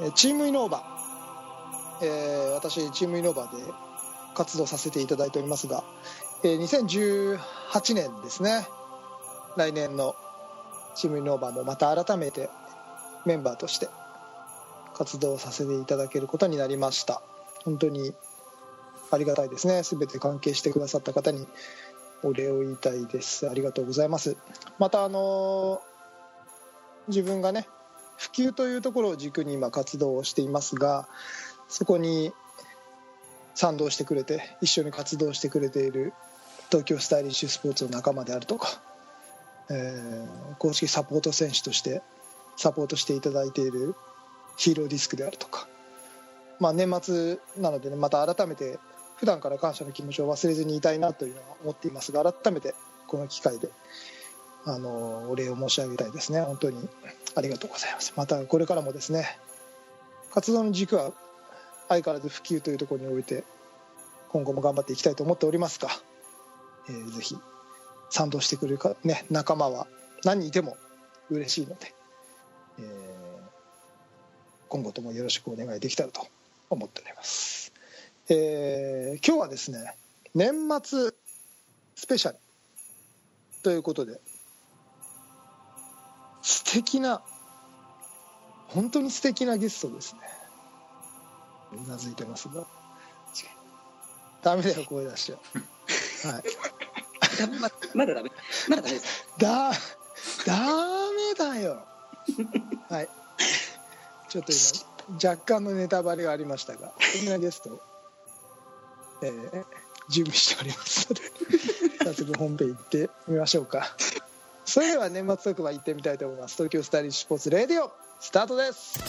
えチームイノーバ、えー私チームイノーバで活動させていただいておりますが、えー2018年ですね。来年のチームイノーバもまた改めてメンバーとして活動させていただけることになりました。本当にありがたいですね。全て関係してくださった方にお礼を言いたいです。ありがとうございます。またあの自分がね普及というところを軸に今活動をしていますがそこに賛同してくれて一緒に活動してくれている東京スタイリッシュスポーツの仲間であるとか、えー公式サポート選手としてサポートしていただいているヒーローディスクであるとか、まあ、年末なのでねまた改めて普段から感謝の気持ちを忘れずにいたいなというのは思っていますが改めてこの機会であのお礼を申し上げたいですね。本当に。ありがとうございます。またこれからもですね活動の軸は相変わらず普及というところにおいて今後も頑張っていきたいと思っておりますが、えーぜひ賛同してくれるか、ね、仲間は何人いても嬉しいので、えー今後ともよろしくお願いできたらと思っております、えー今日はですね年末スペシャルということで素敵な本当に素敵なゲストですね。うなずいてますが。ダメだよ声出しちゃう。はい。ままだダメ。まだダメです。だダメだよ。はい。ちょっと今若干のネタバレがありましたが素敵なゲストを、えー準備しておりますので早速本編行ってみましょうかそれでは年末特番行ってみたいと思います東京スタイリッシュスポーツレディオスタートです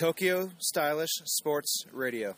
Tokyo Stylish Sports Radio.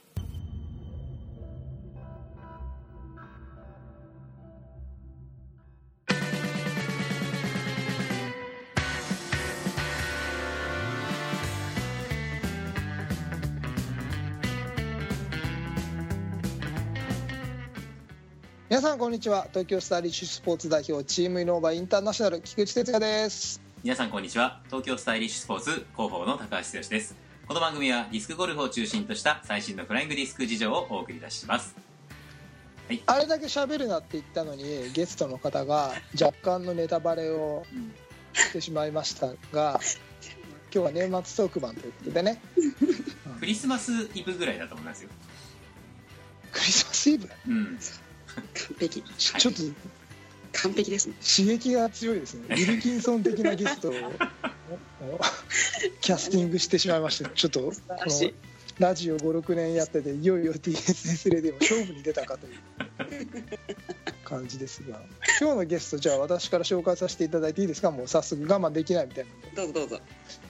こんにちは。東京スタイリッシュスポーツ代表チームイノーバインターナショナル菊池哲也です。皆さんこんにちは。東京スタイリッシュスポーツ広報の高橋剛です。この番組はディスクゴルフを中心とした最新のフライングディスク事情をお送り出します。あれだけ喋るなって言ったのにゲストの方が若干のネタバレをしてしまいましたが今日は年末特番ということでね。クリスマスイブぐらいだと思いますよ。クリスマスイブ？うん完璧。ちちょっと完璧ですね。刺激が強いですね。ウィルキンソン的なゲストを。お キャスティングしてしまいましたちょっとこのラジオ56年やってていよいよ TSS レディオ勝負に出たかという感じですが。今日のゲストじゃあ私から紹介させていただいていいですか？もう早速我慢できないみたいな。どうぞどうぞ。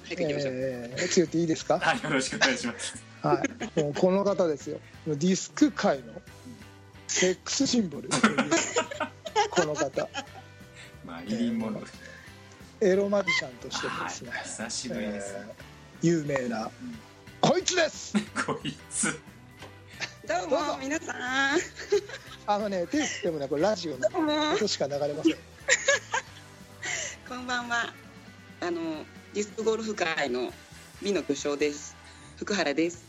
早く行きましょう、えー、強っていいですか？はいよろしくお願いします。はい、もうこの方ですよ。ディスク界のセックスシンボル。この方。マリリン・モンローエロマジシャンとしてですね、久しぶりです、えー有名な。こいつです。こいつ。どうどうぞ。も皆さん。あのね手振ってもねこれラジオのどうも。音しか流れません。こんばんは。あのディスクゴルフ界の美の巨匠です。福原です。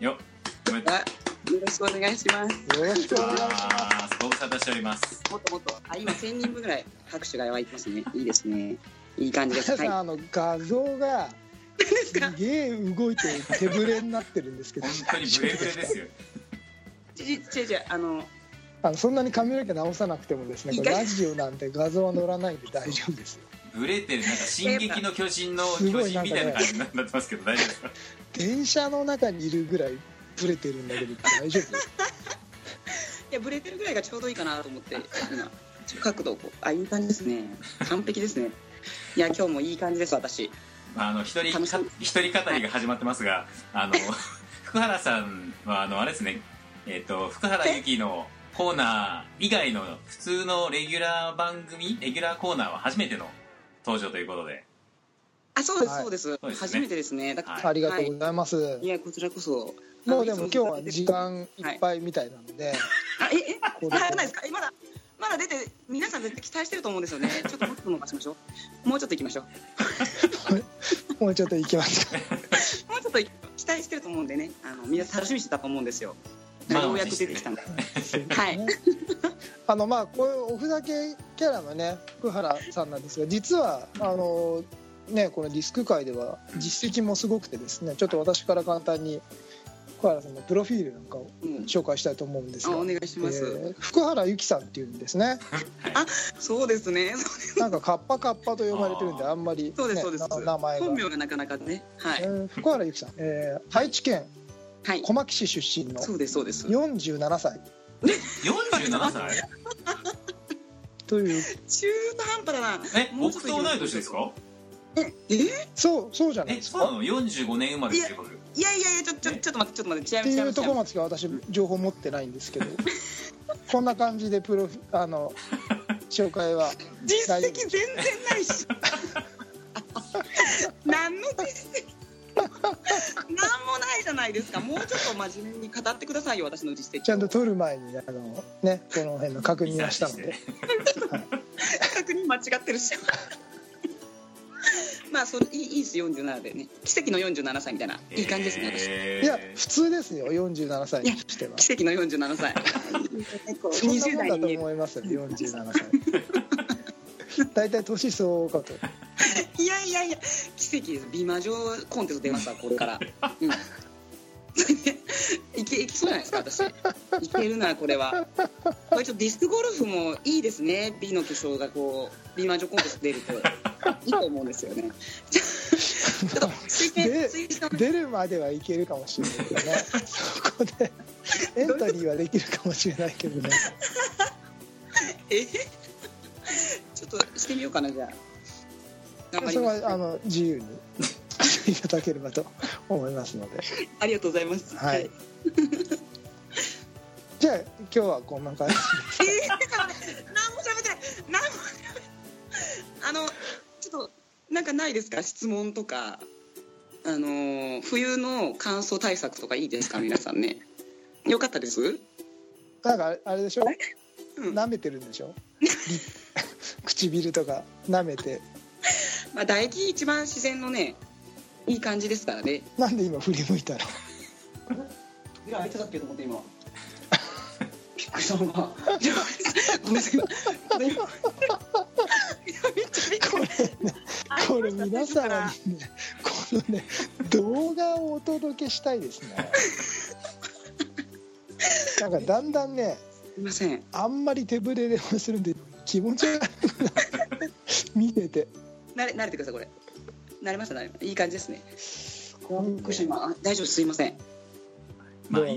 よっ。おめでとうあよろしくお願いします。よろしくお願いします。ご無沙汰しておりますもっともっと。あ今1000人分ぐらい拍手が湧いてますね。いいですね。いい感じです。皆さん、はい。あの画像がすげえ動いて手ぶれになってるんですけど。本当にブレブレですよ。ちちちちあのあのそんなに髪の毛直さなくてもですねラジオなんで画像は載らないんで大丈夫ですよ。ブレてる。なんか「進撃の巨人」のすごい巨人みたいな感じになってますけど大丈夫ですか？電車の中にいるぐらいブレてるんだけど大丈夫？いやブレてるぐらいがちょうどいいかなと思って 今角度をこうあいい感じですね。完璧ですね。いや今日もいい感じです私。まあ、あの一人一人語りが始まってますが、あの 福原さんはあのあれですね、えっ、と福原由紀のコーナー以外の普通のレギュラー番組レギュラーコーナーは初めての登場ということで、あそうです、はい。そうです。そうですね。初めてですね。だから、はいありがとうございます、はい。いやこちらこそ。もうでも今日は時間いっぱいみたいなので、あええ？こうだあないですか？えまだまだ出て皆さん絶対期待してると思うんですよね。ちょっともっと伸ばしましょう。もうちょっと行きましょう。もうちょっと行きますか。もうちょっと期待してると思うんでね。あのみんな楽しみにしてたと思うんですよ。まあようやく出てきたんで。はい。あのまあこういうおふざけキャラのね福原さんなんですが実はあのねこのディスク界では実績もすごくてですねちょっと私から簡単に福原さんのプロフィールなんかをうん。紹介したいと思うんですが、あお願いします、えー福原由紀さんっていうんですね。そうですね。そうです。なんかカッパカッパと呼ばれてるんであんまり、ね、そうですそうです。な名前が。本、名がなかなかね。はい、えー福原由紀さん、えー愛知県はい。小牧市出身のそうですそうです。47歳。47歳？という。中途半端だな。え僕と同い年ですか？え？そうそうじゃない？ですかえそうなの？45年生まれってこと？いやいやいやちょちょちょっと待ってちょっと待って違いっていうところまでしか私情報持ってないんですけど。こんな感じでプロフィあの紹介は。す実績全然ないし。何の実績？何もないじゃないですか。もうちょっと真面目に語ってくださいよ私の実績を。ちゃんと撮る前にあのねこの辺の確認はしたので。確認間違ってるしまあそれいいいいです47でね。奇跡の47歳みたいないい感じですね私。えーいや普通ですよ47歳にしては。奇跡の47歳。こうそんな20もんだと思いますよ47歳。大体年相応かと。いやいやいや奇跡です。美魔女コンテスト出ますわこれから。うんいけいきそうじゃないですか私。いけるなこれは。これちょっとディスクゴルフもいいですね美の巨匠がこう美魔女コンテスト出ると。いいと思うんですよね。ちょっと推薦で推薦出るまではいけるかもしれないけどね。そこでエントリーはできるかもしれないけどね。え？ちょっとしてみようかなじゃあ。それはあの自由にいただければと思いますので。ありがとうございます。はい。じゃあ今日はこんな感じえー、何も喋ってない。何もあのちょっとなんかないですか？質問とか。あのー冬の乾燥対策とかいいですか？皆さんね。よかったです？なんかあれでしょ？うん。舐めてるんでしょ？リ 唇とか舐めて。まあ唾液一番自然のねいい感じですからね。なんで今振り向いたの？扉開いてたっけと思って今。びっくりしたのがごめんなさい。今今めっちゃびっくりこれ皆様にねこのね動画をお届けしたいですね。なんかだんだんねすいません。あんまり手ぶれでするんで気持ち悪くなる見てて。慣れ慣れてくださいこれ慣れました。慣れましたいい感じですね。びっくりした今あ大丈夫です。いません。まあ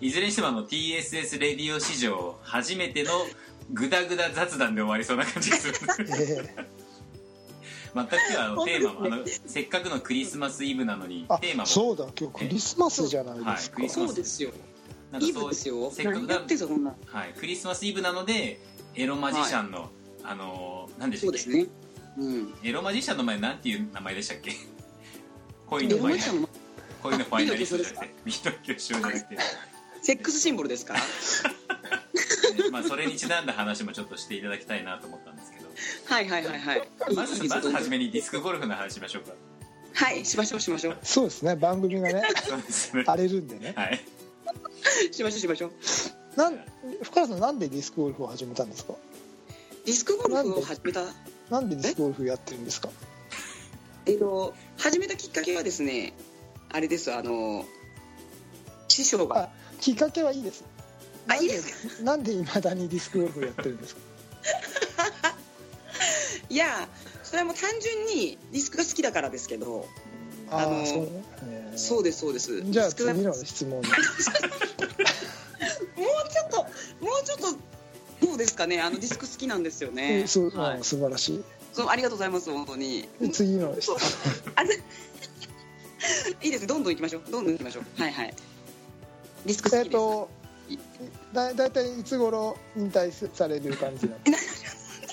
いずれにしてもあの TSS レディオ史上初めてのグダグダ雑談で終わりそうな感じがする ええ。全く今日はあのテーマもあのせっかくのクリスマスイブなのにあテーマも。そうだ今日クリスマスじゃないですか、はいクリスマス。そうですよ。イブなんかそうですよ。せっかくだ。はい、クリスマスイブなのでエロマジシャンの、あのー何でしたっけ？そうですね。うんエロマジシャンの前なんていう名前でしたっけ？恋のファイナエロマジシャンの恋のファイナリストじゃなくて美の巨匠じゃなくて、セックスシンボルですか？ねまあ、それにちなんだ話もちょっとしていただきたいなと思ったんですけど。はいはいはいはい。まずまず初めにディスクゴルフの話しましょうか。はいしましょうしましょう。そうですね番組がねね。荒れるんでね。はい。しましょうしましょう。なん深田さんなんでディスクゴルフを始めたんですか？ディスクゴルフを始めたなんでディスクゴルフやってるんですか？えっと始めたきっかけはですねあれですあの師匠が。あきっかけはいいです。あいいです。かなんでいまだにディスクゴルフをやってるんですか？いやそれはもう単純にディスクが好きだからですけどもああのあそうね、えー。そうですそうです。じゃあ次の質問に。もうちょっともうちょっとどうですかね。あのディスク好きなんですよね。そう、はい。あ素晴らしそうありがとうございます本当に。い次の いいです。ねどんどん行きましょう。どんどん行きましょう。はいはい。ディスク好きです、えっとだだいたいいつ頃引退される感じなの？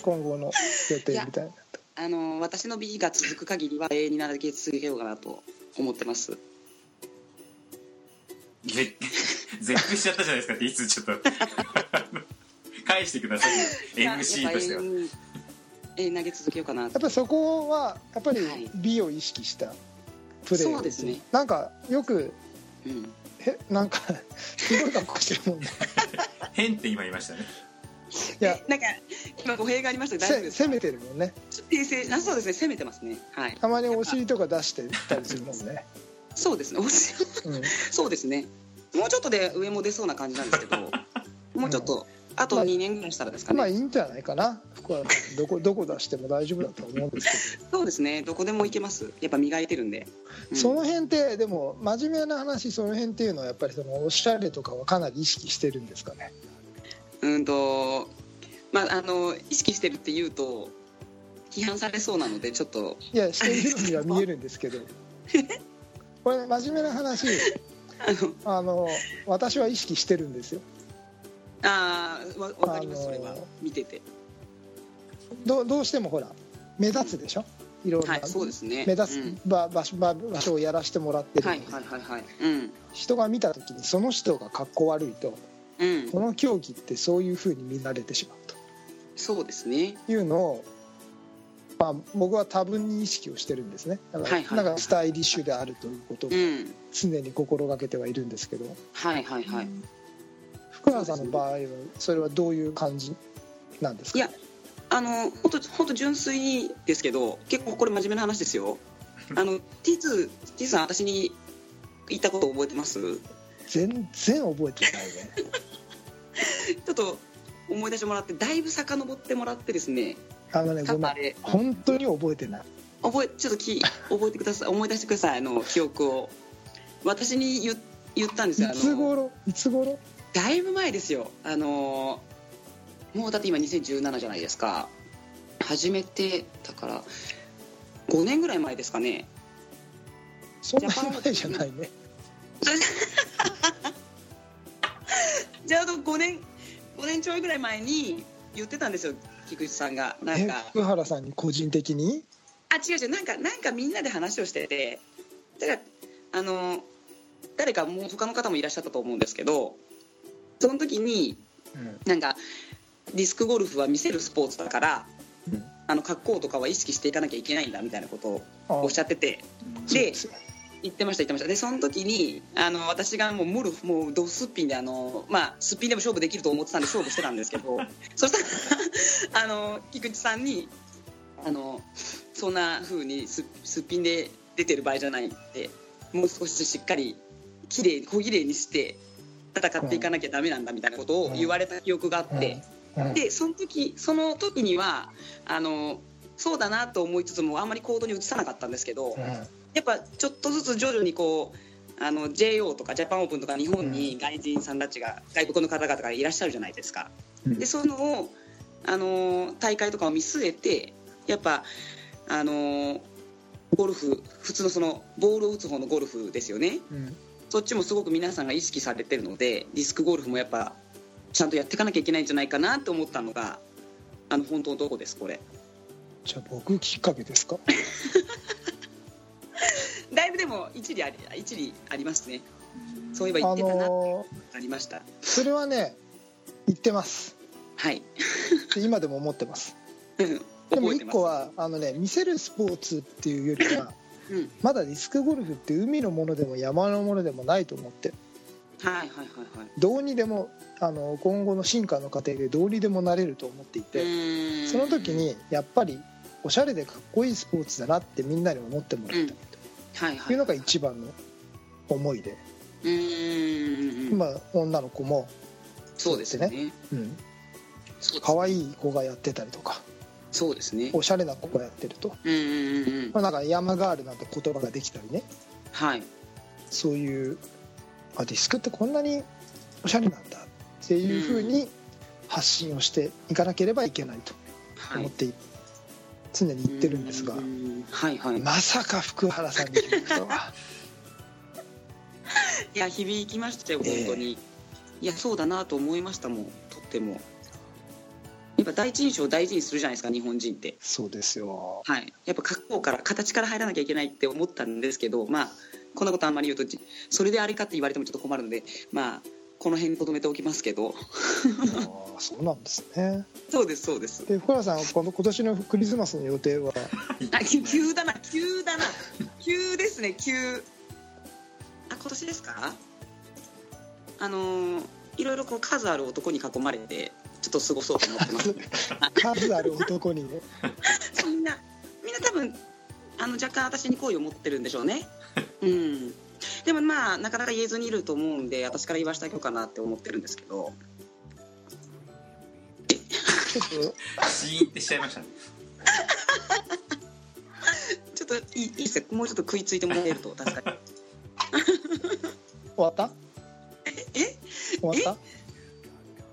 今後の予定みたいな。あの私の B が続く限りは永遠になり続けようかなと思ってます。ぜ絶句しちゃったじゃないですかっていつちょっと 返してください MC としては。えー投げ続けようかなやっぱりそこはやっぱりはい。美を意識したプレーそうですね。なんかよくうん。へなんかすごい格好してるもんね変って今言いましたね。いや。えなんか今語弊がありましたけど大丈夫ですか？せ攻めてるもんね。訂正あそうですね。攻めてますね。はい。たまにお尻とか出してたりするもんね、そうですね。おしうん、そうですね。もうちょっとで上も出そうな感じなんですけど。もうちょっとあとまあ2年ぐらいしたらですかね、まあいいんじゃないかな。福原さんどこ どこ出しても大丈夫だと思うんですけそうですね。どこでも行けます。やっぱ磨いてるんで、うん。どその辺ってでも真面目な話その辺っていうのはやっぱりそのおしゃれとかはかなり意識してるんですかね？うんとまああの意識してるって言うと批判されそうなのでちょっと。いやしているようには見えるんですけど。これ真面目な話。あの私は意識してるんですよあーわわかりますそれは。見てて。どどうしてもほら目立つでしょ？いろんな、はいそうですね。目立つうん。場場所場場所をやらせてもらってる。はいはいはいはい。うん。人が見た時にその人が格好悪いとうん。この競技ってそういうふうに見られてしまうそうですね。というのを、まあ、僕は多分に意識をしてるんですね。だから,、はいはいはい。だからスタイリッシュであるということをうん。常に心がけてはいるんですけど。はいはいはい福原さんの場合はそれはどういう感じなんですかいやあの本当本当純粋にですけど結構これ真面目な話ですよ。あの T2 T さん私に言ったこと覚えてます？全然覚えてないね。ちょっと思い出してもらってだいぶ遡ってもらってですね。あのねごめん。本当に覚えてない。覚えちょっとき覚えてください。思い出してくださいあの記憶を。私に言言ったんですいよあの。つ頃？いつ頃？だいぶ前ですよ。あのもうだって今2017じゃないですか。初めてだから5年ぐらい前ですかね。そんなに前じゃないね。じゃあ5年5年ちょいぐらい前に言ってたんですよ菊池さんが。なんえか福原さんに個人的に？あ違う違う。なんかなんかみんなで話をしてて。だからあの誰かもう他の方もいらっしゃったと思うんですけどその時にうん。なんかディスクゴルフは見せるスポーツだからうん。あの格好とかは意識していかなきゃいけないんだみたいなことをあおっしゃってて。で言ってました言ってました。でその時にあの私がもうムルもうドスッピンであのまあすっぴんでも勝負できると思ってたんで勝負してたんですけど そしたらあの菊池さんにあのそんな風にすすっぴんで出てる場合じゃないってもう少ししっかり綺麗小綺麗にして戦っていかなきゃダメなんだみたいなことを言われた記憶があって、でその時その時にはあのそうだなと思いつつもあんまり行動に移さなかったんですけど、うん。やっぱちょっとずつ徐々にこうあの JO とかジャパンオープンとか日本に外人さんたちが外国の方々がいらっしゃるじゃないですか。うん。でそのをあの大会とかを見据えてやっぱあのゴルフ普通のそのボールを打つ方のゴルフですよね。うんそっちもすごく皆さんが意識されてるのでディスクゴルフもやっぱちゃんとやっていかなきゃいけないんじゃないかなと思ったのがあの本当のとこですこれ。じゃあ僕きっかけですか？だいぶでも一理あり一理ありますね。そういえば言あってたな、のありました。それはね言ってます。はい。で今でも思ってます。うん。でも一個はあのね見せるスポーツっていうよりはうん。まだディスクゴルフって海のものでも山のものでもないと思ってはいはいはいはい。どうにでもあの今後の進化の過程でどうにでもなれると思っていてその時にやっぱりおしゃれでかっこいいスポーツだなってみんなに思ってもらいた。いはいはい。というのが一番の思いで、まあ、女の子も、そうですね。うん、そうです可愛い子がやってたりとかそうですね。おしゃれな子がやってると、うんうんうんうん。まあ、なんか山ガールなんて言葉ができたりね。はい。そういうあディスクってこんなにおしゃれなんだっていうふうに発信をしていかなければいけないとはい。思って常に言ってるんですが、うんはいはい。まさか福原さんに聞くとは。いや響きましたよ本当に、いやそうだなと思いましたもんとってもやっぱ第一印象を大事にするじゃないですか日本人って。そうですよ。はい。やっぱ格好から形から入らなきゃいけないって思ったんですけどまあこんなことあんまり言うとじそれであれかって言われてもちょっと困るのでまあこの辺にとどめておきますけど。ああそうなんですね。そうですそうです。で福原さんこの今年のクリスマスの予定は？あ急急だな急だな。急ですね急。あ今年ですか？あのーいろいろこう数ある男に囲まれてちょっと過ごそうと思ってます。数ある男にね。みんなみんな多分あの若干私に好意を持ってるんでしょうね。うん。でもまあなかなか言えずにいると思うんで私から言わせてあげようかなって思ってるんですけど。ちょっとシーンってしちゃいましたね。ちょっといいいいですよもうちょっと食いついてもらえると助かる終わった？え？終わっ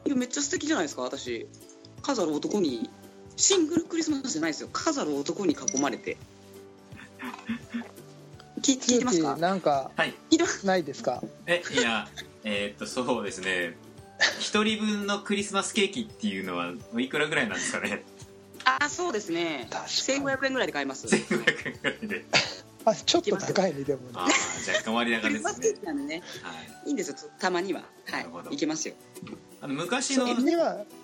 いやめっちゃ素敵じゃないですか私。数ある男にシングルクリスマスじゃないですよ。数ある男に囲まれて。聞聞いたてますか？なんかはい。ないですか？えいやえーっとそうですね。一人分のクリスマスケーキっていうのはいくらぐらいなんですかね？あそうですね。確かに。1500円ぐらいで買えます。1500円ぐらいで。あちょっと高いねでもね。ああ若干割高クリスマスケですねーキなんでね。はい。いいんですよたまには。はないいけますよあの昔の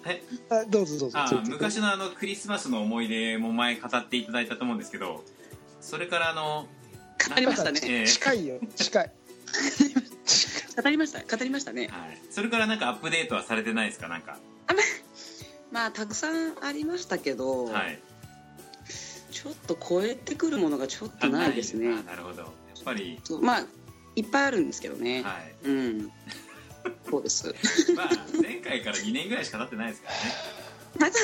え？あどうぞどうぞ。昔のあのクリスマスの思い出も前語っていただいたと思うんですけどそれからあの語りましたね。えー近いよ。近い。語りました。語りましたね。はい、それからなんかアップデートはされてないですか？なんか。まあたくさんありましたけど、はい。ちょっと超えてくるものがちょっとないですね。あなるほど。やっぱり。そうまあいっぱいあるんですけどね、はい。うんそうです。まあ前回から2年ぐらいしか経ってないですからね。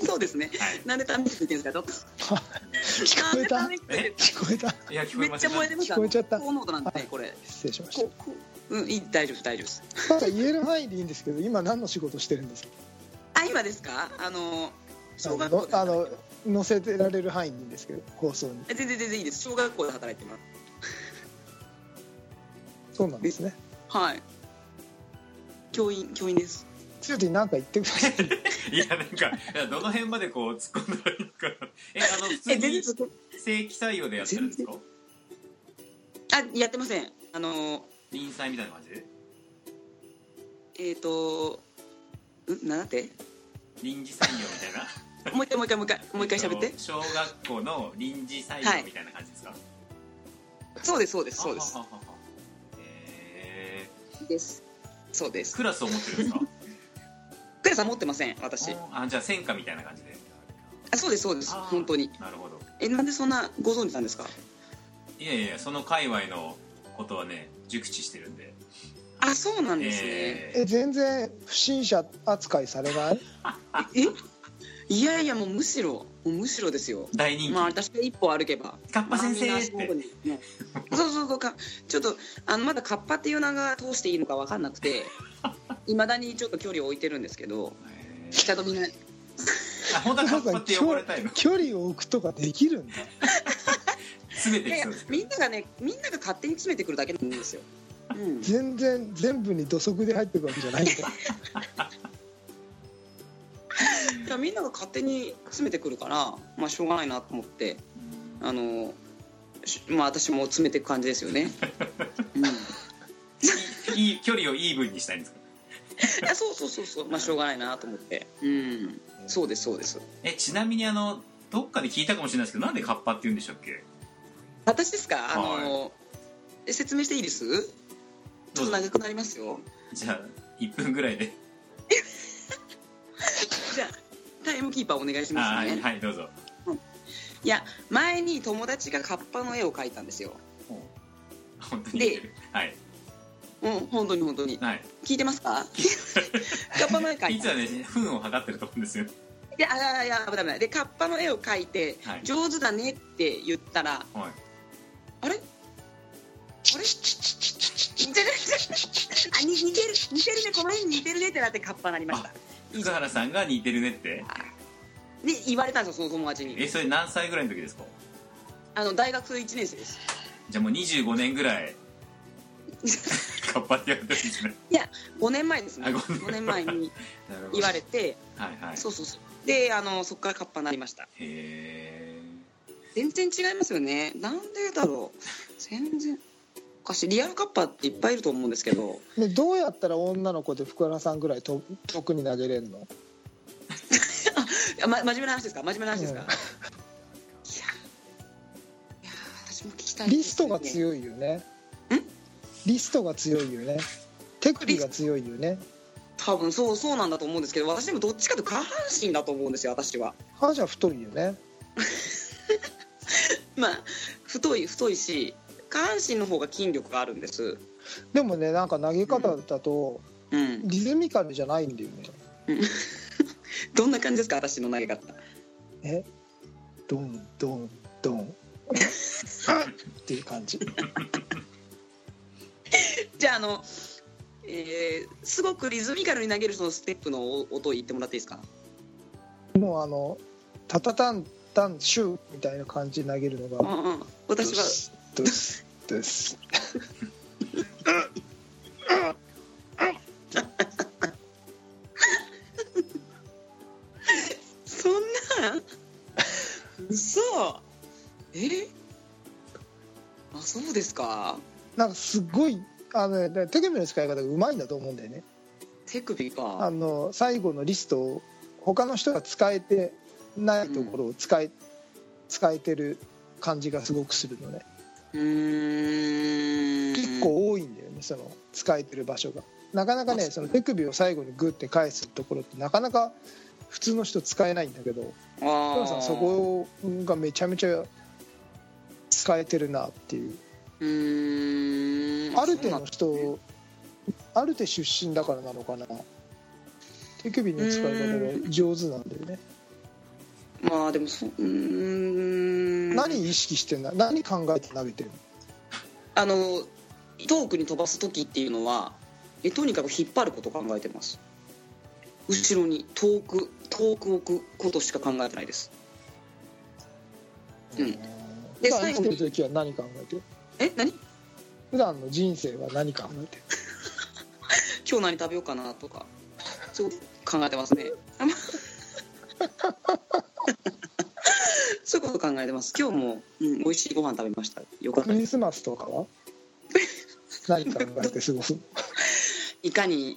そうですね。はい。なんで試して言ってるんですか聞こえた聞こえた？かいや聞こめっちえました。ゃ燃えてます聞こえちゃった？高濃度なんでねこれ。失礼しました。こうんいい大丈夫大丈夫です。ただ言える範囲でいいんですけど今何の仕事してるんですか？あ今ですか？あの小学校であの載せてられる範囲でいいんですけど放送に。え全然全然いいです。小学校で働いてます。そうなんですね。はい教員教員です。つよティ何か言ってください。いやなんかいやどの辺までこう突っ込んだらいいのかな。えあの普通え全に然正規採用でやってるんですか？あやってません。あの臨採みたいな感じ？でえっ、ー、とんなんだって？臨時採用みたいな？もう一回もう一回もう一回もう一回喋って。えと小学校の臨時採用みたいな感じですか、そうですそうですそうです。はははは。へですそうです。ークラスを持ってるんですか？クラさん持ってません私。あじゃあ専科みたいな感じで。あそうですそうです。本当に。なるほど。えなんでそんなご存知なんですか？いやいやその界隈のことはね熟知してるんで。あそうなんですね。ええ全然不審者扱いされない？え？いやいやもうむしろもうむしろですよ。ー大人気、まあ私が一歩歩けば。カッパ先生。まあってみんな足元に。もうそうそうそうかちょっとあのまだカッパっていう名が通していいのか分かんなくて いまだにちょっと距離を置いてるんですけどへー。ちゃんとみんなあ本当はカッパって呼ばれたいの。距離を置くとかできるんだ。全ていやいやそうですけどみんながねみんなが勝手に詰めてくるだけなんですよ、うん、全然全部に土足で入ってくわけじゃないんだ いやみんなが勝手に詰めてくるからまあしょうがないなと思ってあのしまあ私も詰めていく感じですよね、うん、いいい距離をイーブンにしたいんですか？やそうそうそうそう。まあしょうがないなと思って。うん。そうですそうです。えちなみにあのどっかで聞いたかもしれないですけどなんでカッパって言うんでしたっけ？私ですか？あの、え説明していいです？ちょっと長くなりますよ。じゃあ1分ぐらいで。じゃあタイムキーパーお願いしあますね、はいはいどうぞ。い。や前に友達がカッパの絵を描いたんですよ。本当に？言ってるはい。うん本当に本当に。はい。聞いてますか？カッパの絵描いた実はね糞を測ってると思うんですよ。いやいやいや危ない危ない。でカッパの絵を描いて、はい。上手だねって言ったらはい。あれ？あれ？似てる？似てる。似てるね。この絵に似てるねってなってカッパになりました福原さんが似てるねって。で言われたんですよその友達に。えそれ何歳ぐらいの時ですか？あの大学1年生です。じゃあもう25年ぐらい。カッパってやってるんですね。いや5年前ですね。あ5 5年前に言われてはいはい。そうそうそう。であのそこからカッパになりました。へえ全然違いますよね。なんでだろう。全然かしリアルカッパっていっぱいいると思うんですけど。でどうやったら女の子で福原さんぐらいと遠くに投げれんの？いや、ま、真面目な話ですか？真面目な話ですか、うん。いやいや私も聞きたいリストがい強いよね。リストが強いよね。手首が強いよね。多分そうそうなんだと思うんですけど私でもどっちかというと下半身だと思うんですよ私は。歯じゃ太いよね。まあ太い太いし下半身の方が筋力があるんです。でもねなんか投げ方だとうん。リズミカルじゃないんだよね。どんな感じですか私の投げ方。え？ドンドンドン。あっ っていう感じ。じゃああのえーすごくリズミカルに投げるそのステップの音を言ってもらっていいですか？もうあのタタタンタンシューみたいな感じで投げるのうがんうん。私はドスドスそんなん嘘。え？あそうですか？なんかすごいあの、ね、手首の使い方がうまいんだと思うんだよね。手首あかの最後のリストを他の人が使えてないところを使え,、使えてる感じがすごくするのね結構多いんだよねその使えてる場所が。なかなかねその手首を最後にグッて返すところってなかなか普通の人使えないんだけどさんーそこがめちゃめちゃ使えてるなっていう。うーん。アルテの人アルテ出身だからなのかな。手首の使い方が上手なんだよねまあでもそうん。何意識してんだ？何考えて投げてるの？あの遠くに飛ばす時っていうのはえとにかく引っ張ることを考えてます。後ろに遠く遠く置くことしか考えてないです。うん。でで生きてる時は何考えてるえ何？普段の人生は何考えてる 今日何食べようかなとかそう考えてますねそういうこと考えてます。今日も、うん、美味しいご飯食べました。よかったクリスマスとかは？何考えて過ごすの？いかに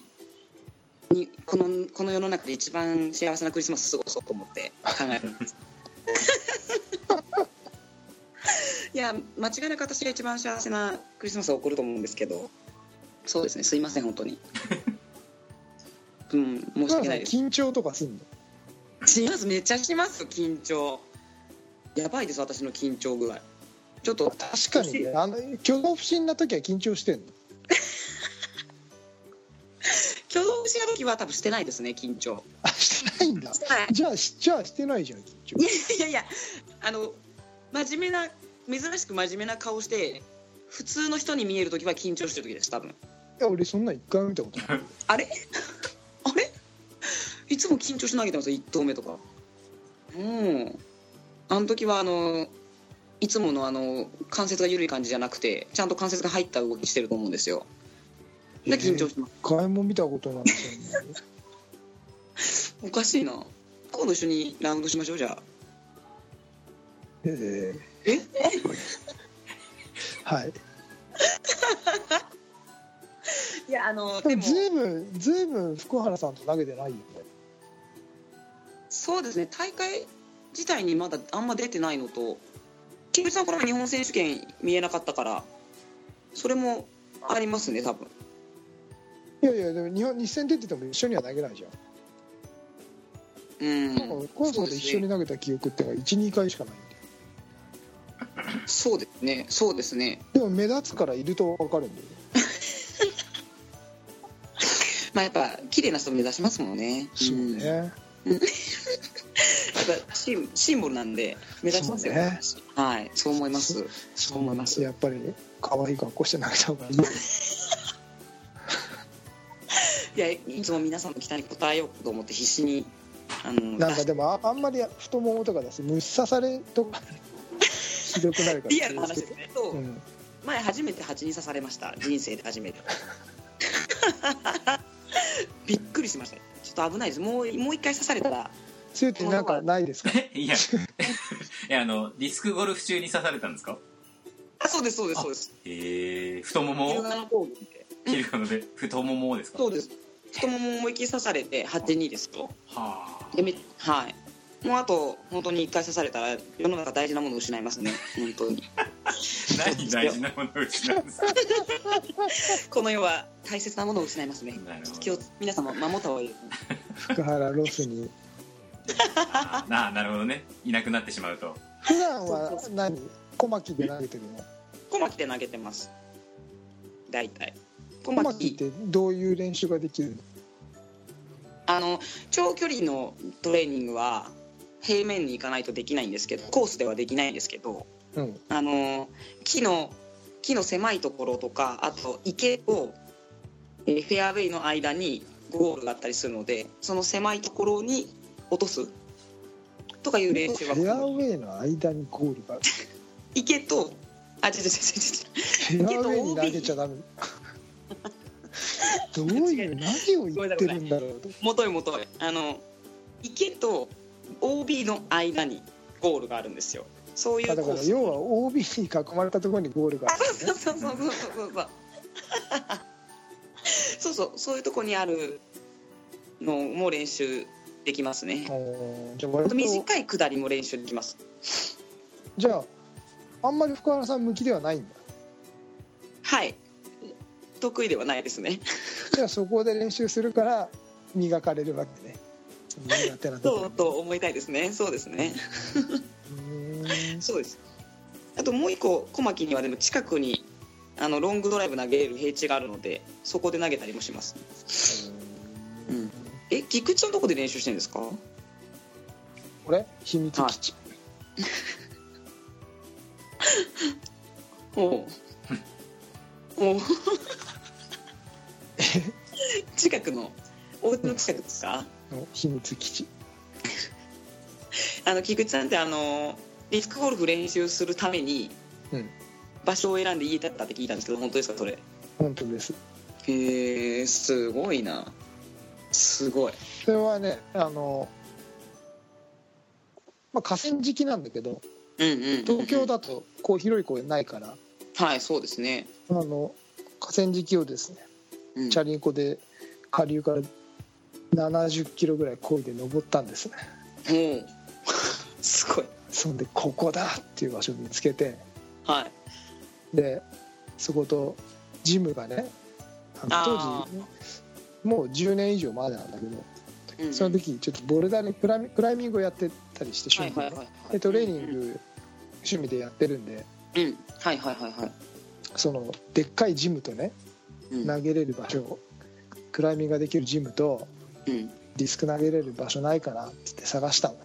にこのこの世の中で一番幸せなクリスマスを過ごそうと思って考えてます。いや間違いなく私が一番幸せなクリスマスが起こると思うんですけど。そうですね。すいません本当に。うん申し訳ないです。緊張とかすんの？します。めっちゃします緊張やばいです私の緊張具合。ちょっと確かにねあの挙動不審な時は緊張してんの。挙動不審な時は多分してないですね緊張。あしてないんだ。してない。じゃあしじゃあしてないじゃん緊張。いやいやあの真面目な珍しく真面目な顔して普通の人に見える時は緊張してる時です多分。いや俺そんなん一回も見たことない。あれ？あれ？いつも緊張し投げてますよ1投目とか。うんあの時はあのいつものあの関節が緩い感じじゃなくてちゃんと関節が入った動きしてると思うんですよ。で緊張します、一回も見たことないですよね。おかしいな。今度一緒にラウンドしましょうじゃあ。ええ？ーはい。いやあのでもずいぶんずいぶん福原さんと投げてないよね。そうですね。大会自体にまだあんま出てないのと木口さんこの前日本選手権見えなかったからそれもありますね多分。いやいやでも日本日戦出てても一緒には投げないじゃん。うん。なんか福原さんと一緒に投げた記憶ってのは12回しかないんだよ。そうですねそうですね。でも目立つからいると分かるんだよね。まあやっぱ綺麗な人目指しますもんね。そううんシンシンボルなんで目立ちますよね。はいそう思います。そう思います。やっぱり可愛い格好して投げた方がいいいやいつも皆さんの期待に応えようと思って必死にあのなんかでもああんまり太ももとかだし虫刺されとか ひどくなるから。リアルな話ですねそう、うん。前初めて蜂に刺されました。人生で初めて。びっくりしました。ちょっと危ないです。もうもう一回刺されたらそういうってなんかないですか？いや。いやあのディスクゴルフ中に刺されたんですか？あそうですそうですそうです。えー、太ももを？昼間ので切るので？太ももですか？そうです。太もも思いっきり刺されて82ですと。はあ。でめはい。もうあと本当に一回刺されたら世の中大事なものを失いますね。本当に。何大事なものを失うんです？かこの世は大切なものを失いますね。なるほど。気を皆様守った方がいい。です福原ロスに ああなるほどね。いなくなってしまうと。普段は何？小牧で投げてるの？小牧で投げてます。大体。小小牧。牧ってどういう練習ができるの？あの長距離のトレーニングは平面に行かないとできないんですけどコースではできないんですけどうん。あの木の木の狭いところとかあと池と、えーフェアウェイの間にゴールがあったりするのでその狭いところに落とす？とかいう練習は。フェアウェイの間にゴールが。池とあ違う違う違う違う。フェアウェイに投げちゃダメ。どういう何を言ってるんだろう。もとい。もといあの池と OB の間にゴールがあるんですよ。そういうだから要は OB に囲まれたところにゴールがある、ね、そうそうそうそうそうそう。そうそう。そういうとこにあるのも練習できますね。じゃあ割と。短い下りも練習できます。じゃああんまり福原さん向きではないんだ。はい。得意ではないですね。じゃあそこで練習するから磨かれるわけね。苦手なとこそうと思いたいですね。そうですね。そうです。あともう一個小牧にはでも近くにあのロングドライブ投げれる平地があるのでそこで投げたりもします。うんえ菊池さんどこで練習してるんですか？これ？秘密基地、おう。おう。近くのお家の近くですか？の秘密基地。あの菊池さんってあのディスクゴルフ練習するためにうん。場所を選んで家建ったって聞いたんですけど本当ですかそれ？本当です。へえすごいなすごい。それはねあのまあ河川敷なんだけどうんうん東京だとこう広い公園ないからはいそうですね、あの河川敷をですねうん。チャリンコで下流から70キロぐらい漕いで登ったんですね。もうすごい。そんでここだっていう場所を見つけてはい。でそことジムがね当時もう10年以上前なんだけどうんその時ちょっとボルダーにクライミクライミングをやってたりして趣味で,、はいはいはい。はいで。トレーニング趣味でやってるんで。うん。はいはいはいはい。そのでっかいジムとねうん。投げれる場所。クライミングができるジムとうん。ディスク投げれる場所ないかなって言って探したの。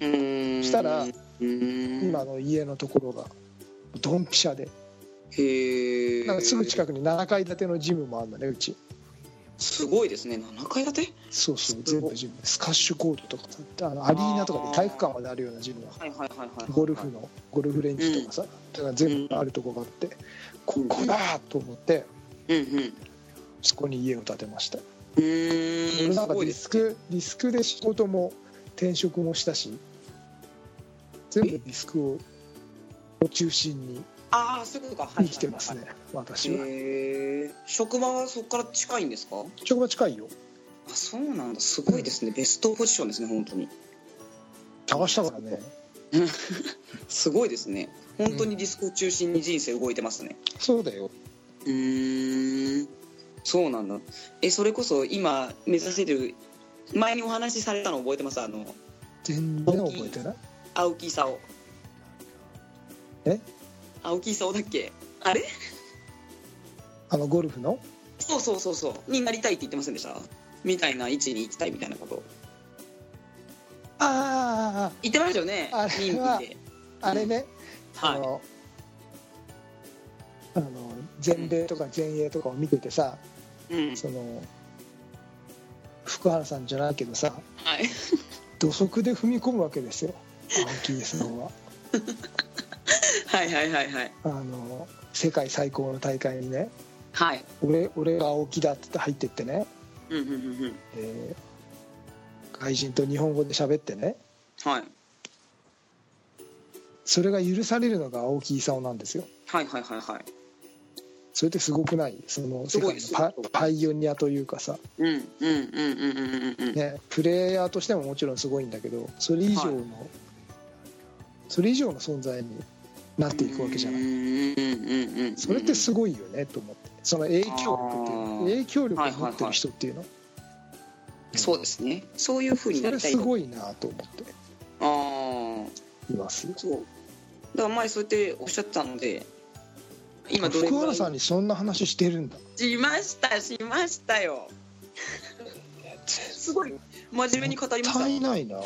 うーん。したら今の家のところがドンピシャで。へえなんかすぐ近くに7階建てのジムもあるんだねうちすごいですね。7階建て？そうそう全部ジムスカッシュコートとかさあのアリーナとかで体育館まであるようなジムがはいはいはいはいゴルフのゴルフレンジとかさ、だから全部あるとこがあって、ここだと思ってうんうん。そこに家を建てました。うーん。なんかごいですディスクディスクで仕事も転職もしたし全部ディスクをを中心にああそういうことか。はいはいはい。生きてますね私は。へえ職場はそこから近いんですか？職場近いよ。あそうなんだ。すごいですね、ベストポジションですね本当に。探したからね。すごいですね。本当にディスクを中心に人生動いてますね。そうだよ。うーん。そうなんだ。えそれこそ今目指せる前にお話しされたの覚えてます？あの全然覚えてない。青木功え？青木功だっけ？あれ？あのゴルフの？そうそうそうそう。になりたいって言ってませんでした？みたいな位置に行きたいみたいなこと。あ言ってましたよね？あれはああれね、あはい。のあの全米とか全英とかを見ててさ、うん。その福原さんじゃないけどさはい。土足で踏み込むわけですよ。青木さんは はいはいはいはい。あの世界最高の大会にねはい。俺俺が青木だって入ってってね、うんうんうんうん。えー外人と日本語で喋ってね。はい。それが許されるのが青木功なんですよ。はいはいはいはい。それってすごくない？その世界のパパイオニアというかさ、うんうんうんうんうんうんうん。ね、プレイヤーとしてももちろんすごいんだけどそれ以上の、はい。それ以上の存在になっていくわけじゃない、それってすごいよねと思ってその影響力っていう影響力を持ってる人っていうの、そうですね。そういうふうにそれなりたいすごいなと思って。ああいます。そう。だから前そうやっておっしゃってたので今どれ福原さんにそんな話してるんだ。しましたしましたよ。すごい真面目に語りました。足りないな。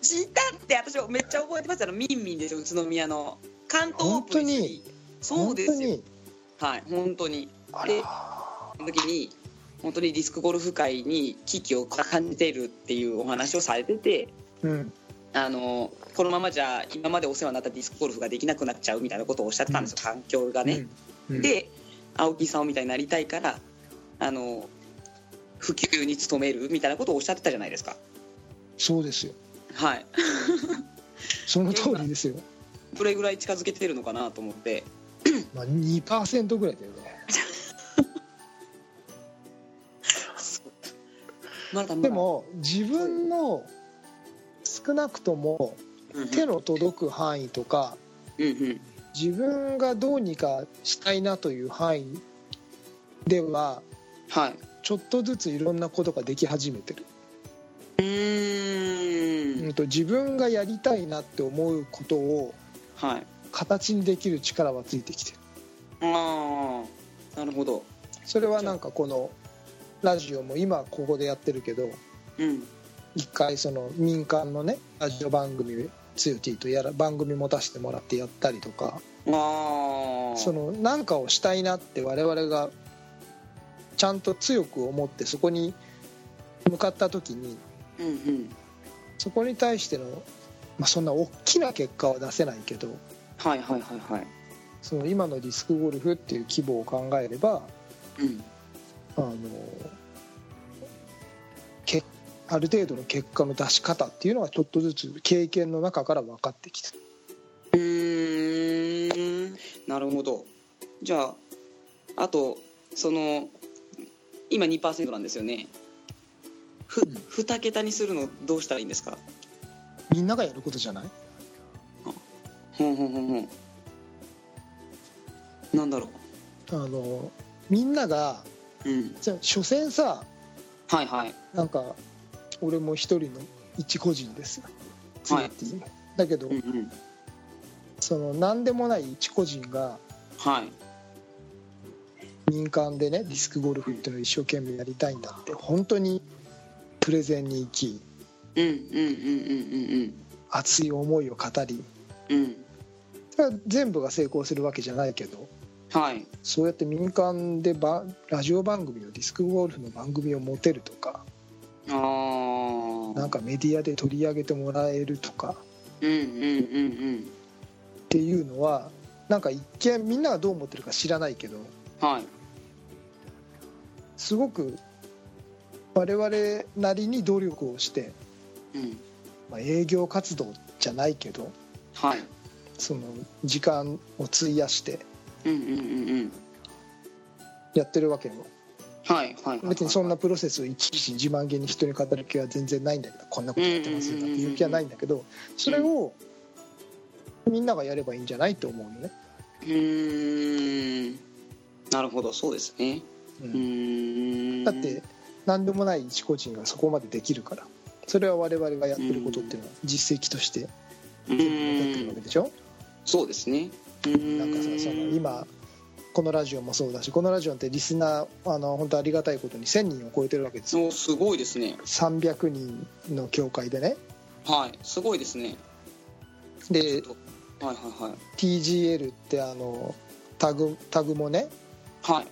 知ったって私めっちゃ覚えてますよミンミンですよ宇都宮の関東オープンに？そうですよ。本当に？はい本当に。あでらその時に本当にディスクゴルフ界に危機を感じているっていうお話をされててうん。あのこのままじゃ今までお世話になったディスクゴルフができなくなっちゃうみたいなことをおっしゃってたんですよ、環境がね、うん。うん。で青木さんみたいになりたいからあの普及に努めるみたいなことをおっしゃってたじゃないですか。そうですよ。はい。その通りですよ、どれぐらい近づけてるのかなと思って。まあ、2%ぐらいだよね。まだまだでも自分の少なくとも手の届く範囲とかうんうん。自分がどうにかしたいなという範囲でははい。ちょっとずついろんなことができ始めてる、うーん。うん、と自分がやりたいなって思うことをはい。形にできる力はついてきてる。ああなるほど。それはなんかこのラジオも今ここでやってるけどうん。一回その民間のねラジオ番組つよ T とやら番組持たせてもらってやったりとかああその何かをしたいなって我々がちゃんと強く思ってそこに向かった時にうんうんそこに対しての、まあ、そんな大きな結果は出せないけどはいはいはいはい。その今のディスクゴルフっていう規模を考えればうん。あのけある程度の結果の出し方っていうのはちょっとずつ経験の中から分かってきてるうーん。なるほど。じゃああとその今2%なんですよね。ふうん。2桁にするのどうしたらいいんですか？みんながやることじゃない？ほんほんほんほん。なんだろあのみんながううん。じゃあ所詮さはいはい。なんか俺も一人の一個人です。よ、はい。だけど、うんうん。その何でもない一個人がはい。民間でねディスクゴルフっていうのを一生懸命やりたいんだって本当にプレゼンに行き熱い思いを語りうん。全部が成功するわけじゃないけどはい。そうやって民間でばラジオ番組のディスクゴルフの番組を持てるとかああなんかメディアで取り上げてもらえるとかうんうんうんっていうのはなんか一見みんながどう思ってるか知らないけどうんはい。すごく我々なりに努力をして、うんまあ、営業活動じゃないけどはい。その時間を費やしてうんうんうんうん。やってるわけよ。はいはいはい。別にそんなプロセスをいちいち自慢げに人に語る気は全然ないんだけどこんなことやってますよっていう気はないんだけどそれをみんながやればいいんじゃないと思うのね、うーん。なるほどそうですね。うん。だって何でもない一個人がそこまでできるからそれは我々がやってることっていうのは実績としてう残ってるわーんけでしょ？そうですね。なんかさその今このラジオもそうだしこのラジオってリスナーあの本当ありがたいことに1000人を超えてるわけですよ。おすごいですね。300人の協会でね。はいすごいですね。ではいはいはい。TGL ってあのタグタグもねはい。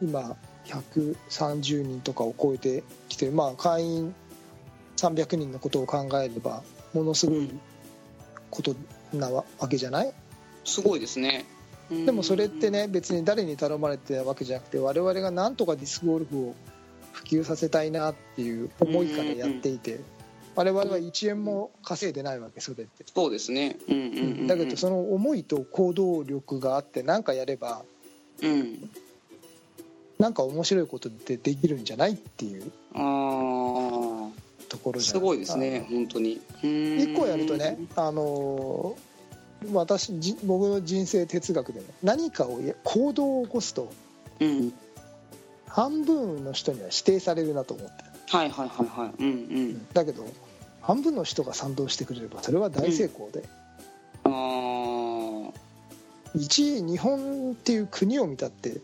今130人とかを超えてきてまあ会員300人のことを考えればものすごいことなわけじゃない？すごいですね。でもそれってね別に誰に頼まれてたわけじゃなくて我々がなんとかディスクゴルフを普及させたいなっていう思いからやっていて我々は1円も稼いでないわけそれって。そうですね。だけどその思いと行動力があって何かやればうん。なんか面白いことってできるんじゃないっていう。あところじゃあすごいですね本当に。一個やるとねあの私じ僕の人生哲学でも何かをや行動を起こすとうん。半分の人には指定されるなと思って。はいはいはいはい。うんうん。だけど半分の人が賛同してくれればそれは大成功で、ああ一日本っていう国を見たって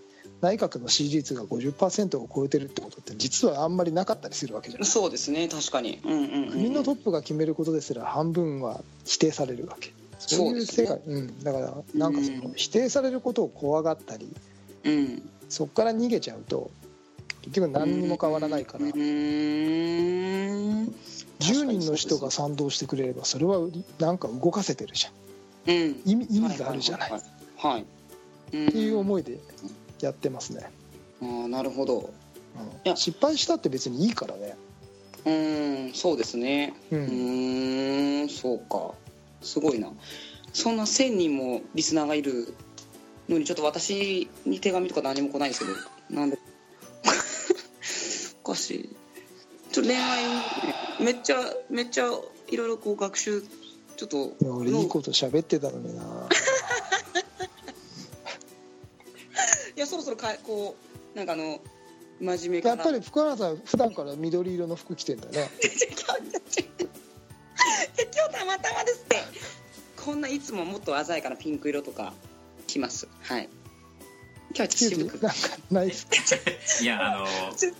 内閣の支持率が50%を超えてるってことって実はあんまりなかったりするわけじゃない。そうですね確かに。うんうんうん国のトップが決めることですら半分は否定されるわけ。そういう世界。う、ん、だからなんかそのうん。否定されることを怖がったりうん。そこから逃げちゃうと結局何にも変わらないから。うーん。10人の人が賛同してくれればそれはなんか動かせてるじゃん。うん。意味意味があるじゃない。はいはいはい、はい、っていう思いでやってますね、うんああなるほど。うん。いや。失敗したって別にいいからね。うーんそうですね。ううんそうか。すごいな。そんな1000人もリスナーがいるのにちょっと私に手紙とか何も来ないんですけど。なんで。おかしい。ちょっと恋愛ねめっちゃめっちゃいろいろこう学習ちょっと。俺いいこと喋ってたのにないやそろそろかこうなんかあの真面目かな。やっぱり福原さん普段から緑色の服着てんだね 今日たまたまですって。こんないつももっと鮮やかなピンク色とか着ます。はい。今日は なんかないっすか？いやあの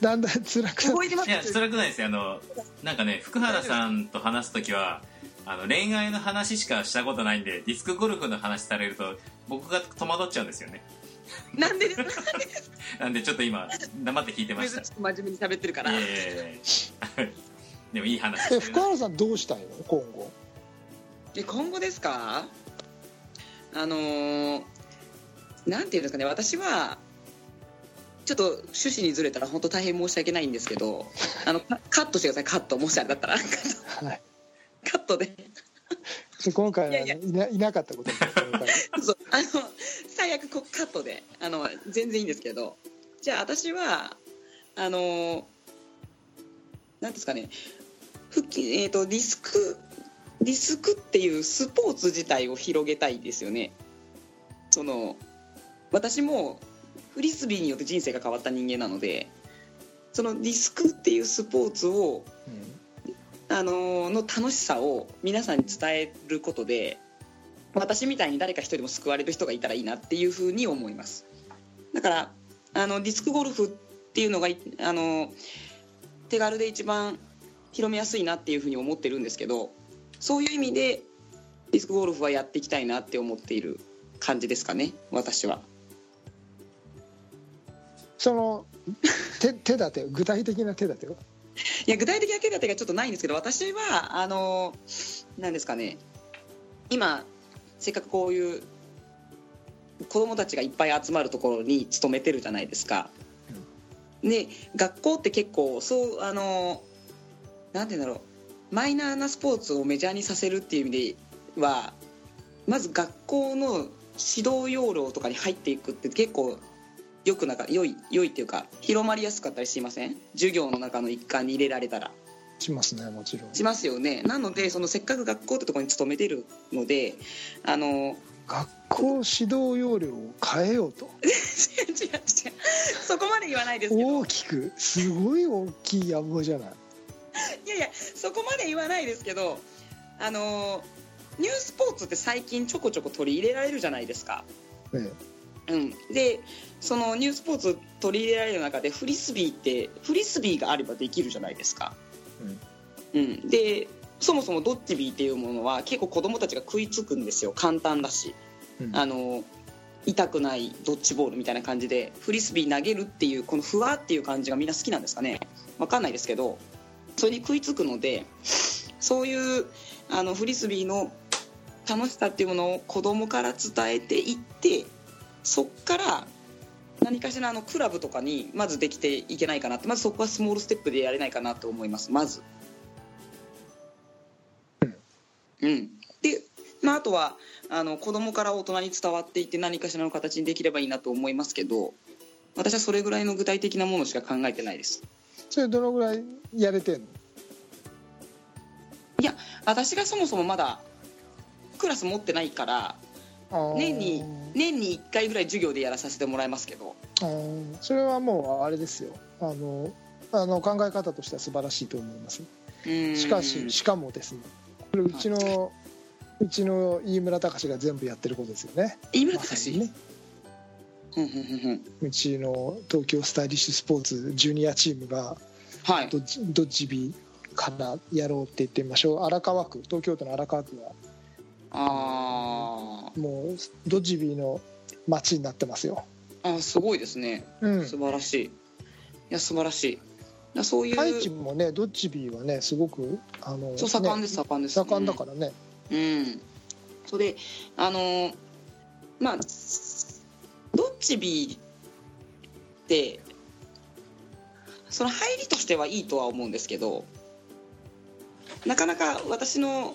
だんだん辛くなっ動いてます？いや辛くないですよ。あのなんかね福原さんと話す時はあの恋愛の話しかしたことないんでディスクゴルフの話されると僕が戸惑っちゃうんですよね なんでですか？なんでちょっと今黙って聞いてました。真面目に喋ってるから。いやいやいやいやでもいい話え福原さんどうしたいの？今後。で今後ですか？あのーなんていうんですかね。私はちょっと趣旨にずれたら本当大変申し訳ないんですけど あのカカットしてください。カット。もしあれだったら。カットはい。カットで。で今回はいやいや。いないなかったことそう。あの最悪こうカットであの全然いいんですけど。じゃあ私はあのなんですかね。復帰、えー、とディスクディスクっていうスポーツ自体を広げたいですよね。その私もフリスビーによって人生が変わった人間なのでそのディスクっていうスポーツをあのの楽しさを皆さんに伝えることで私みたいに誰か一人でも救われる人がいたらいいなっていうふうに思います。だからあのディスクゴルフっていうのがいあの手軽で一番広めやすいなっていうふうに思ってるんですけどそういう意味でディスクゴルフはやっていきたいなって思っている感じですかね私は。その手 手立て具体的な手立てはいや具体的な手立てがちょっとないんですけど私はあのなんですかね今せっかくこういう子供たちがいっぱい集まるところに勤めてるじゃないですか。で学校って結構そうあのなんて言うんだろう。マイナーなスポーツをメジャーにさせるっていう意味ではまず学校の指導要領とかに入っていくって結構よくなんか良い良いっていうか広まりやすかったりしません？授業の中の一環に入れられたらしますねもちろん。しますよね。なのでそのせっかく学校ってところに勤めてるのであの学校指導要領を変えようと。違う違う。違うそこまで言わないですけど。大きく。すごい大きい野望じゃない。いやいやそこまで言わないですけどあのニュースポーツって最近ちょこちょこ取り入れられるじゃないですか。ねうん、でそのニュースポーツ取り入れられる中でフリスビーってフリスビーがあればできるじゃないですか。うん、でそもそもドッジビーっていうものは結構子供たちが食いつくんですよ。簡単だし、うん。あの痛くないドッジボールみたいな感じでフリスビー投げるっていうこのふわっていう感じがみんな好きなんですかね。わかんないですけどそれに食いつくのでそういうあのフリスビーの楽しさっていうものを子供から伝えていってそっから何かしらあのクラブとかにまずできていけないかなってまずそこはスモールステップでやれないかなと思いますまず。うん、で、まあ、あとはあの子供から大人に伝わっていって何かしらの形にできればいいなと思いますけど私はそれぐらいの具体的なものしか考えてないです。それどのぐらいやれてんの？いや私がそもそもまだクラス持ってないから年に年に1回ぐらい授業でやらさせてもらいますけど。それはもうあれですよ。あのあの考え方としては素晴らしいと思います。ししかししかもですね。これうちのうちの飯村隆が全部やってることですよね。今まさに私、ねうちの東京スタイリッシュスポーツジュニアチームがはい。ドッジビーからやろうって言ってみましょう。荒川区東京都の荒川区があもうドッジビーの街になってますよ、ーあすごいですね。うん、素晴らしい。いや素晴らしい。そういう愛知もねドッジビーはねすごくあのそう盛んねです盛んです、盛んだからね。うん。それであのーまあどっちビーってその入りとしてはいいとは思うんですけどなかなか私の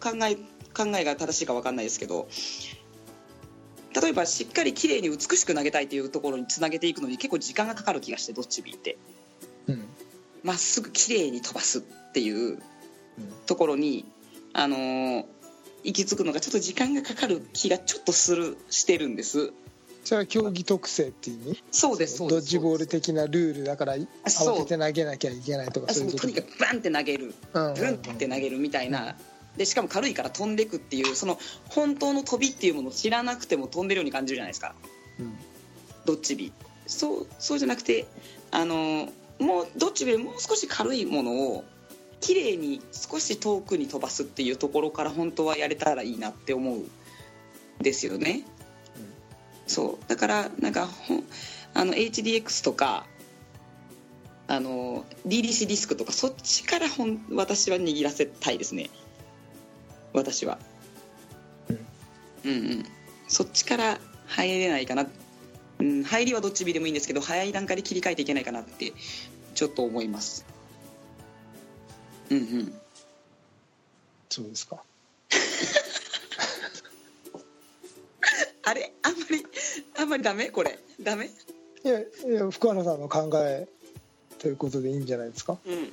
考え考えが正しいか分かんないですけど例えばしっかり綺麗に美しく投げたいというところにつなげていくのに結構時間がかかる気がしてどっちビーって。うん。まっすぐ綺麗に飛ばすっていうところに、あのー行き着くのがちょっと時間がかかる気がちょっとするしてるんです。それは競技特性っていう意味そうですそうです。ドッジボール的なルールだから慌てて投げなきゃいけないとかあそう。いうこととにかくバンって投げる。うん。うんブンって投げるみたいなでしかも軽いから飛んでくっていうその本当の飛びっていうものを知らなくても飛んでるように感じるじゃないですか。うん。ドッジビー。そうそうじゃなくてあのーもうドッジビーもう少し軽いものを綺麗に少し遠くに飛ばすっていうところから本当はやれたらいいなって思うんですよね、そう。だからなんかあの HDX とかあの DDC ディスクとかそっちからほん私は握らせたいですね私は、うん、うんそっちから入れないかな、うん、入りはどっちビでもいいんですけど早い段階で切り替えていけないかなってちょっと思います。うんうん。そうですか。あれ？あんまりあんまりダメ？これ？ダメ？いやいや福原さんの考えということでいいんじゃないですか。うん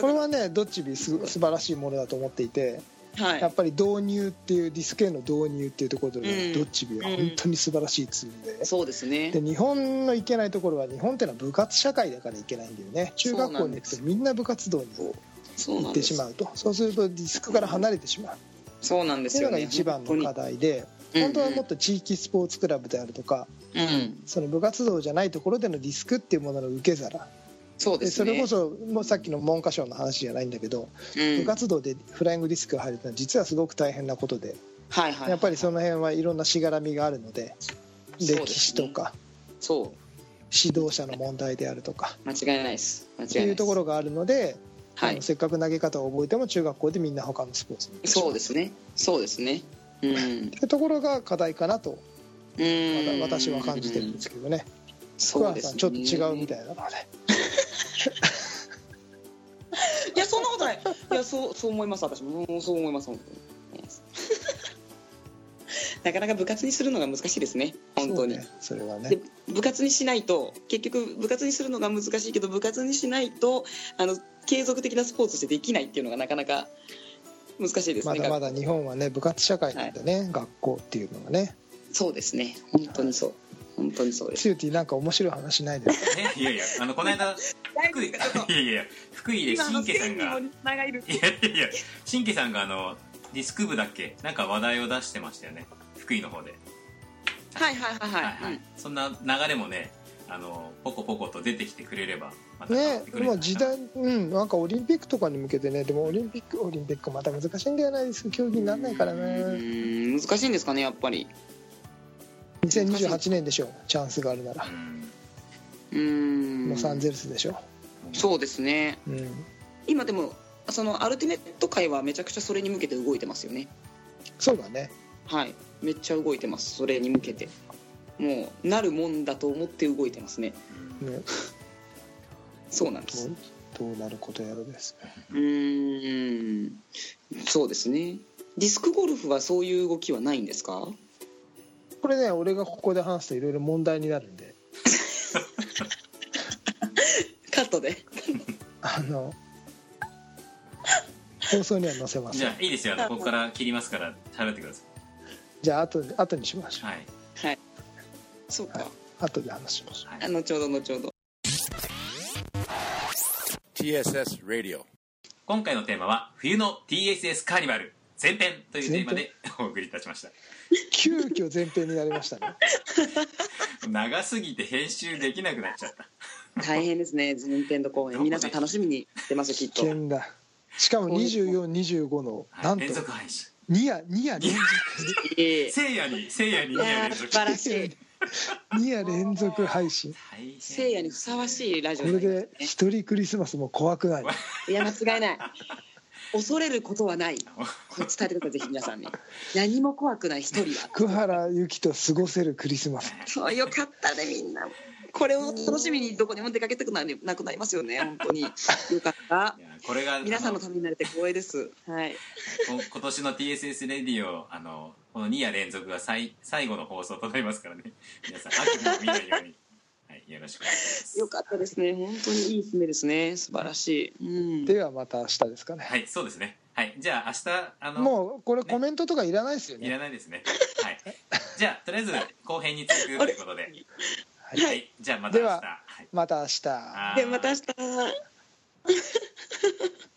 これはねどっちびす素晴らしいものだと思っていてはい。やっぱり導入っていうディスクへの導入っていうところで、ねうん。どっちびは本当に素晴らしいツールで、そうですね。で日本のいけないところは日本っていうのは部活社会だからいけないんだよね。中学校に行くとみんな部活動に行ってしまうとそうす。るとディスクから離れてしまう。そうなんでっていうのがすよね一番の課題でうん。本当はもっと地域スポーツクラブであるとかうん。その部活動じゃないところでのディスクっていうものの受け皿そうですそれこそもうさっきの文科省の話じゃないんだけどうん。部活動でフライングディスクが入るのは実はすごく大変なことではいはいやっぱりその辺はいろんなしがらみがあるので歴史とかそう。指導者の問題であるとか。間違いないです。間違いないいうところがあるのではい。せっかく投げ方を覚えても中学校でみんな他のスポーツにそうですね。そうですね。うん。っていうところが課題かなと私は感じてるんですけどね。そうですね。さんちょっと違うみたいなので いやそんなことない。いやそうそう思います私も。うんそう思います本当に。なかなか部活にするのが難しいですね。本当に、ね。それはね。で部活にしないと結局部活にするのが難しいけど部活にしないとあの継続的なスポーツとしてできないっていうのがなかなか難しいですねまだまだ日本はね部活社会なんでね、学校っていうのがね。そうですね。本当にそう本当にそうです。ツーティーなんか面白い話ないですか？ね いやいやあのこの間福井 いやいやいや福井で新家さんが。いがいるやいやいや新家さんがあのディスク部だっけ？なんか話題を出してましたよね。福井の方で。はいはいはいはい、はいはい。そんな流れもねあのポコポコと出てきてくれればまたねってくるんもう時じゃないか代うんなんかオリンピックとかに向けてねでもオリンピックオリンピックまた難しいんだよなディスク競技にならないからうね難しいんですかねやっぱり2028年でしょチャンスがあるなら。なうん。ロサンゼルスでしょそうですね。うん。今でもそのアルティメット界はめちゃくちゃそれに向けて動いてますよね。そうだね。はい。めっちゃ動いてます。それに向けて。もうなるもんだと思って動いてますね。ね。そうなんです。どうなることやらです。うーん。そうですね。ディスクゴルフはそういう動きはないんですか？これね俺がここで話すといろいろ問題になるんで。カットで。あの放送には載せません。じゃあいいですよ。あのここから切りますから喋ってくださじゃあ後で後にしましょいう。はい。はい。そうか、はい。後で話しましょう。あ後ほど後ほど。TSS Radio. 今回のテーマは冬の TSS カーニバル前編というテーマでお送りいたしました。急遽前編になりましたね。長すぎて編集できなくなっちゃった。大変ですね前編と後編。皆さん楽しみにしてますよきっと。危険だ。しかも2425のなんとはい連続配信。2夜2夜連続。ええ。せいやにせいやに2いやー夜連続素晴らしい。2夜連続配信。大変。聖夜にふさわしいラジオこれで一人クリスマスも怖くない。いや間違いない恐れることはない。これ伝えてくださいぜひ皆さんに。何も怖くない一人は。福原由紀と過ごせるクリスマス。そうよかったねみんな。これを楽しみにどこにも出かけたくなりなくなりますよね本当に。よかった。いやこれが皆さんのあためになれて光栄です。はい。こ今年の TSS レディオあのこの2夜連続が最最後の放送となりますからね。皆さん秋も見ないように、はい、よろしくお願いします。よかったですね。本当にいい締めですね。素晴らしい、うん、ではまた明日ですかね。はいそうですね。はい。じゃあ明日あのもうこれコメントとかいらないですよいらねないですね。はい。じゃあとりあえず後編に続くということで。はい。はい。じゃあまた明日。また明日。でまた明日